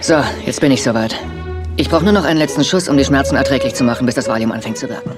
So, jetzt bin ich soweit. Ich brauche nur noch einen letzten Schuss, um die Schmerzen erträglich zu machen, bis das Valium anfängt zu wirken.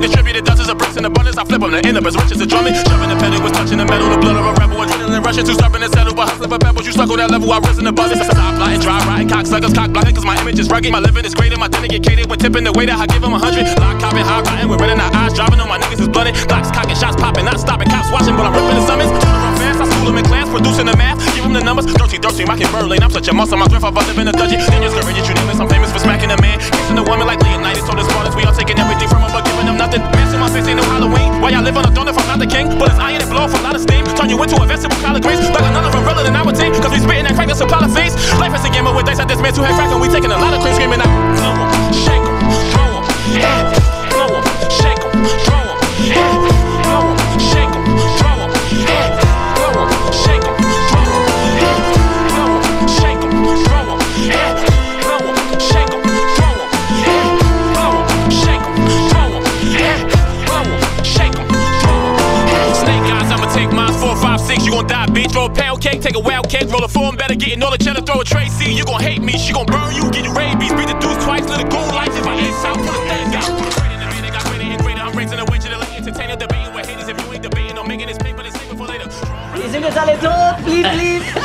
Distributed dozens of bricks in abundance. I flip them to end up as rich as a drumming. Shoving the pedal was touching the metal. The blood of a rebel. Adrenaline rushing too stubborn to settle. But hustling for pebbles. You stuck on that level. I risen above it. Stop lying, dry riding. Cocksuckers, cock blocking. Cause my image is rugged. My living is greater. My dinner get catered. When tipping the that I give them a hundred. Lock, copping, high riding. We're running our eyes. Driving on my niggas is blooded. Glocks cocking, shots popping. Not stopping. Cops watching. But I'm ripping the summons. Fast. I school them in class. Producing the math. Give them the numbers. Dirty, dirty. Rocking Berlin. I'm such a monster. My grandfather live in a dungeon. Then you're courageous. You it. I'm famous for smacking a man. Kissing a woman like Leonidas. Told the Spartans. We all taking everything from them. But giving them nothing. So my face ain't no Halloween. Why y'all live on a throne if I'm not the king? Bullets iron and blow off a lot of steam. Turn you into a vegetable collard greens. Like another umbrella than our team. Cause we spitting that crack and supply of fiends. Life is a game with dice at this man who had crack and we taking a lot of cream screaming out. Blow 'em, shake 'em, throw 'em. Blow 'em, shake 'em, throw 'em, yeah. Bitch. A pound cake, take a wild cake, roll a form better, all the throw a. You gon' hate me, she gon' burn you, get you rabies. Beat the deuce twice, if I ace out, pull the thing out. With you this save it tot, blieb, blieb.